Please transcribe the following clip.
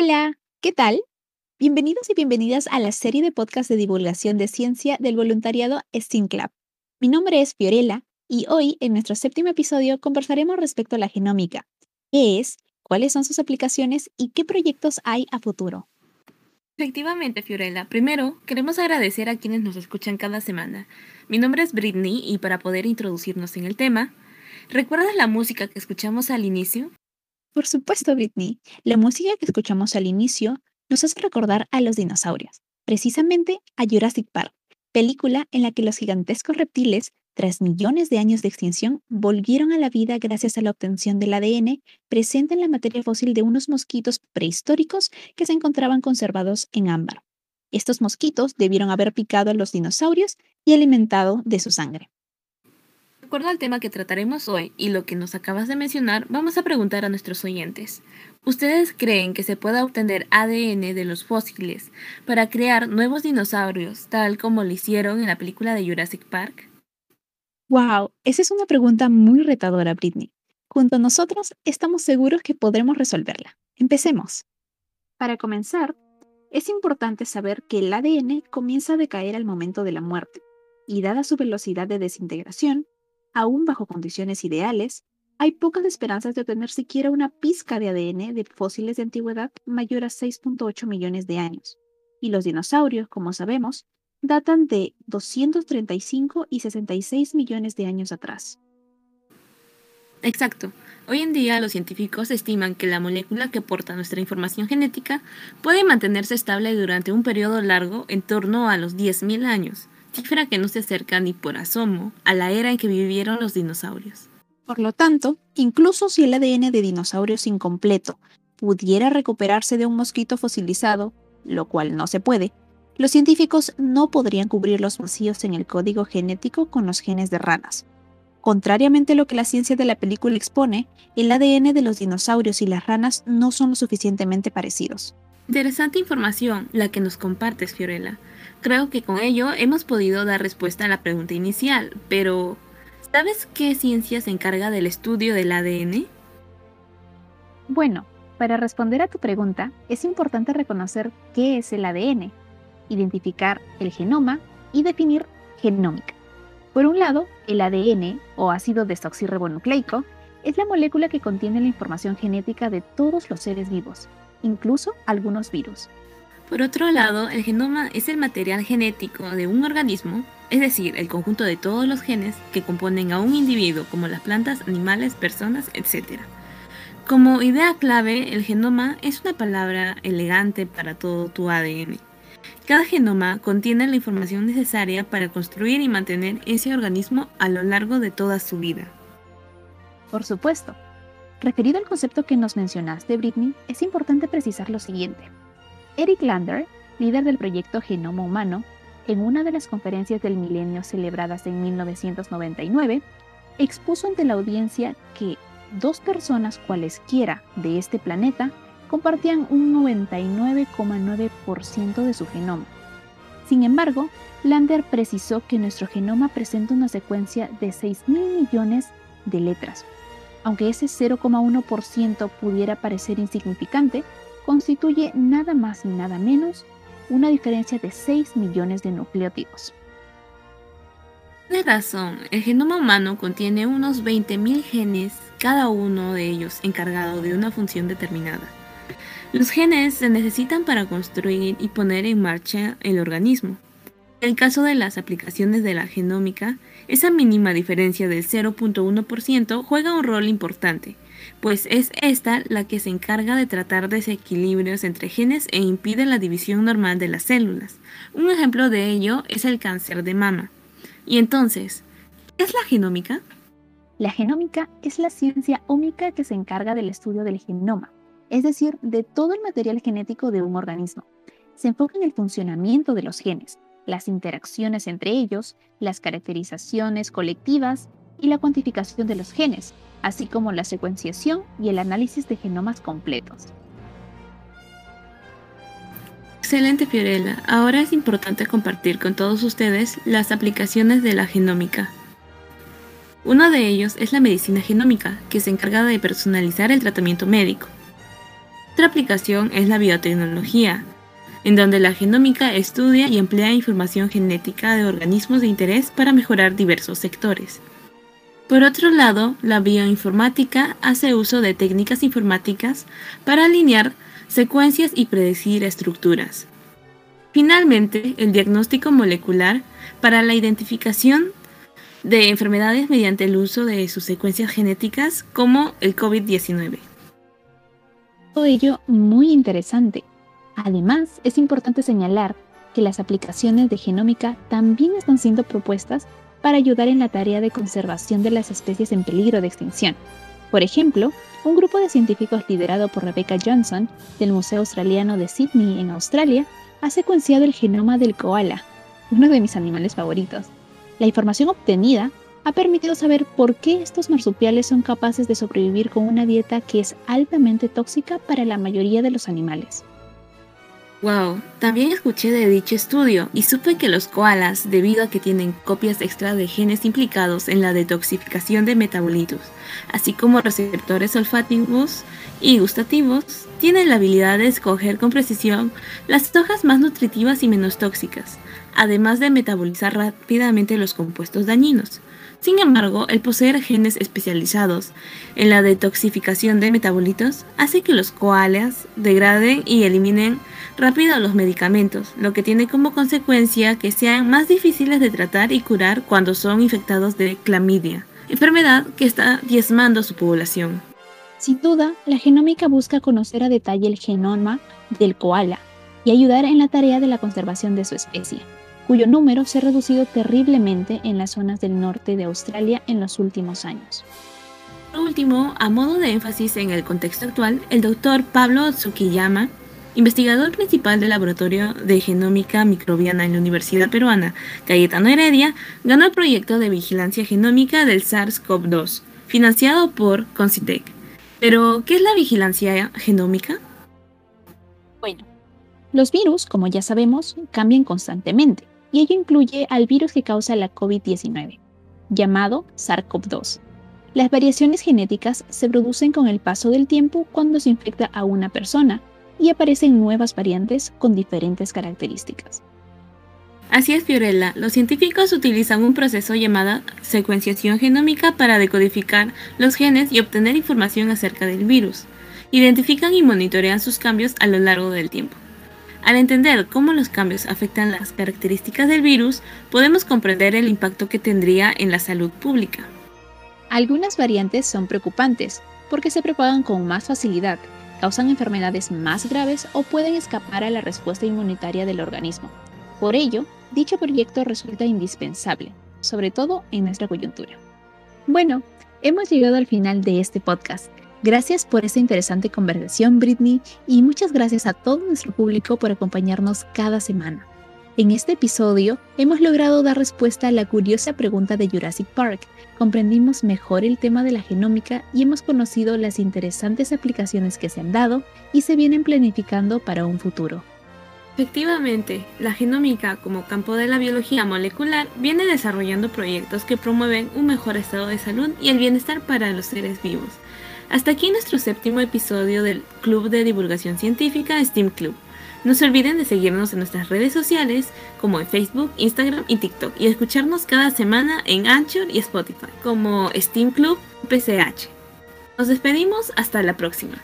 Hola, ¿qué tal? Bienvenidos y bienvenidas a la serie de podcast de divulgación de ciencia del voluntariado STEAM. Mi nombre es Fiorella y hoy, en nuestro séptimo episodio, conversaremos respecto a la genómica. ¿Qué es? ¿Cuáles son sus aplicaciones? ¿Y qué proyectos hay a futuro? Efectivamente, Fiorella. Primero, queremos agradecer a quienes nos escuchan cada semana. Mi nombre es Britney y para poder introducirnos en el tema, ¿recuerdas la música que escuchamos al inicio? Por supuesto, Britney. La música que escuchamos al inicio nos hace recordar a los dinosaurios, precisamente a Jurassic Park, película en la que los gigantescos reptiles, tras millones de años de extinción, volvieron a la vida gracias a la obtención del ADN presente en la materia fósil de unos mosquitos prehistóricos que se encontraban conservados en ámbar. Estos mosquitos debieron haber picado a los dinosaurios y alimentado de su sangre. De acuerdo al tema que trataremos hoy y lo que nos acabas de mencionar, vamos a preguntar a nuestros oyentes. ¿Ustedes creen que se pueda obtener ADN de los fósiles para crear nuevos dinosaurios, tal como lo hicieron en la película de Jurassic Park? ¡Wow! Esa es una pregunta muy retadora, Britney. Junto a nosotros estamos seguros que podremos resolverla. Empecemos. Para comenzar, es importante saber que el ADN comienza a decaer al momento de la muerte, y dada su velocidad de desintegración, aún bajo condiciones ideales, hay pocas esperanzas de obtener siquiera una pizca de ADN de fósiles de antigüedad mayor a 6.8 millones de años. Y los dinosaurios, como sabemos, datan de 235 y 66 millones de años atrás. Exacto. Hoy en día los científicos estiman que la molécula que porta nuestra información genética puede mantenerse estable durante un periodo largo en torno a los 10.000 años, cifra que no se acerca ni por asomo a la era en que vivieron los dinosaurios. Por lo tanto, incluso si el ADN de dinosaurios incompleto pudiera recuperarse de un mosquito fosilizado, lo cual no se puede, los científicos no podrían cubrir los vacíos en el código genético con los genes de ranas. Contrariamente a lo que la ciencia de la película expone, el ADN de los dinosaurios y las ranas no son lo suficientemente parecidos. Interesante información la que nos compartes, Fiorella. Creo que con ello hemos podido dar respuesta a la pregunta inicial, pero ¿sabes qué ciencia se encarga del estudio del ADN? Bueno, para responder a tu pregunta, es importante reconocer qué es el ADN, identificar el genoma y definir genómica. Por un lado, el ADN, o ácido desoxirribonucleico, es la molécula que contiene la información genética de todos los seres vivos, incluso algunos virus. Por otro lado, el genoma es el material genético de un organismo, es decir, el conjunto de todos los genes que componen a un individuo, como las plantas, animales, personas, etc. Como idea clave, el genoma es una palabra elegante para todo tu ADN. Cada genoma contiene la información necesaria para construir y mantener ese organismo a lo largo de toda su vida. Por supuesto. Referido al concepto que nos mencionaste, Britney, es importante precisar lo siguiente. Eric Lander, líder del proyecto Genoma Humano, en una de las conferencias del milenio celebradas en 1999, expuso ante la audiencia que dos personas cualesquiera de este planeta compartían un 99,9% de su genoma. Sin embargo, Lander precisó que nuestro genoma presenta una secuencia de 6.000 millones de letras. Aunque ese 0,1% pudiera parecer insignificante, constituye nada más y nada menos una diferencia de 6 millones de nucleótidos. De razón, el genoma humano contiene unos 20.000 genes, cada uno de ellos encargado de una función determinada. Los genes se necesitan para construir y poner en marcha el organismo. En el caso de las aplicaciones de la genómica, esa mínima diferencia del 0.1% juega un rol importante, pues es esta la que se encarga de tratar desequilibrios entre genes e impide la división normal de las células. Un ejemplo de ello es el cáncer de mama. Y entonces, ¿qué es la genómica? La genómica es la ciencia única que se encarga del estudio del genoma, es decir, de todo el material genético de un organismo. Se enfoca en el funcionamiento de los genes, las interacciones entre ellos, las caracterizaciones colectivas y la cuantificación de los genes, así como la secuenciación y el análisis de genomas completos. Excelente Fiorella, ahora es importante compartir con todos ustedes las aplicaciones de la genómica. Uno de ellos es la medicina genómica, que se encarga de personalizar el tratamiento médico. Otra aplicación es la biotecnología, en donde la genómica estudia y emplea información genética de organismos de interés para mejorar diversos sectores. Por otro lado, la bioinformática hace uso de técnicas informáticas para alinear secuencias y predecir estructuras. Finalmente, el diagnóstico molecular para la identificación de enfermedades mediante el uso de sus secuencias genéticas como el COVID-19. Todo ello muy interesante. Además, es importante señalar que las aplicaciones de genómica también están siendo propuestas para ayudar en la tarea de conservación de las especies en peligro de extinción. Por ejemplo, un grupo de científicos liderado por Rebecca Johnson del Museo Australiano de Sydney en Australia ha secuenciado el genoma del koala, uno de mis animales favoritos. La información obtenida ha permitido saber por qué estos marsupiales son capaces de sobrevivir con una dieta que es altamente tóxica para la mayoría de los animales. Wow, también escuché de dicho estudio y supe que los koalas, debido a que tienen copias extra de genes implicados en la detoxificación de metabolitos, así como receptores olfativos y gustativos, tienen la habilidad de escoger con precisión las hojas más nutritivas y menos tóxicas, además de metabolizar rápidamente los compuestos dañinos. Sin embargo, el poseer genes especializados en la detoxificación de metabolitos hace que los koalas degraden y eliminen rápido los medicamentos, lo que tiene como consecuencia que sean más difíciles de tratar y curar cuando son infectados de clamidia, enfermedad que está diezmando su población. Sin duda, la genómica busca conocer a detalle el genoma del koala y ayudar en la tarea de la conservación de su especie cuyo número se ha reducido terriblemente en las zonas del norte de Australia en los últimos años. Por último, a modo de énfasis en el contexto actual, el doctor Pablo Tsukiyama, investigador principal del Laboratorio de Genómica Microbiana en la Universidad Peruana, Cayetano Heredia, ganó el proyecto de vigilancia genómica del SARS-CoV-2, financiado por Concitec. Pero, ¿qué es la vigilancia genómica? Bueno, los virus, como ya sabemos, cambian constantemente y ello incluye al virus que causa la COVID-19, llamado SARS-CoV-2. Las variaciones genéticas se producen con el paso del tiempo cuando se infecta a una persona y aparecen nuevas variantes con diferentes características. Así es, Fiorella. Los científicos utilizan un proceso llamado secuenciación genómica para decodificar los genes y obtener información acerca del virus. Identifican y monitorean sus cambios a lo largo del tiempo. Al entender cómo los cambios afectan las características del virus, podemos comprender el impacto que tendría en la salud pública. Algunas variantes son preocupantes porque se propagan con más facilidad, causan enfermedades más graves o pueden escapar a la respuesta inmunitaria del organismo. Por ello, dicho proyecto resulta indispensable, sobre todo en nuestra coyuntura. Bueno, hemos llegado al final de este podcast. Gracias por esta interesante conversación, Britney, y muchas gracias a todo nuestro público por acompañarnos cada semana. En este episodio hemos logrado dar respuesta a la curiosa pregunta de Jurassic Park, comprendimos mejor el tema de la genómica y hemos conocido las interesantes aplicaciones que se han dado y se vienen planificando para un futuro. Efectivamente, la genómica como campo de la biología molecular viene desarrollando proyectos que promueven un mejor estado de salud y el bienestar para los seres vivos hasta aquí nuestro séptimo episodio del Club de Divulgación Científica Steam Club. No se olviden de seguirnos en nuestras redes sociales como en Facebook, Instagram y TikTok y escucharnos cada semana en Anchor y Spotify como Steam Club PCH. Nos despedimos hasta la próxima.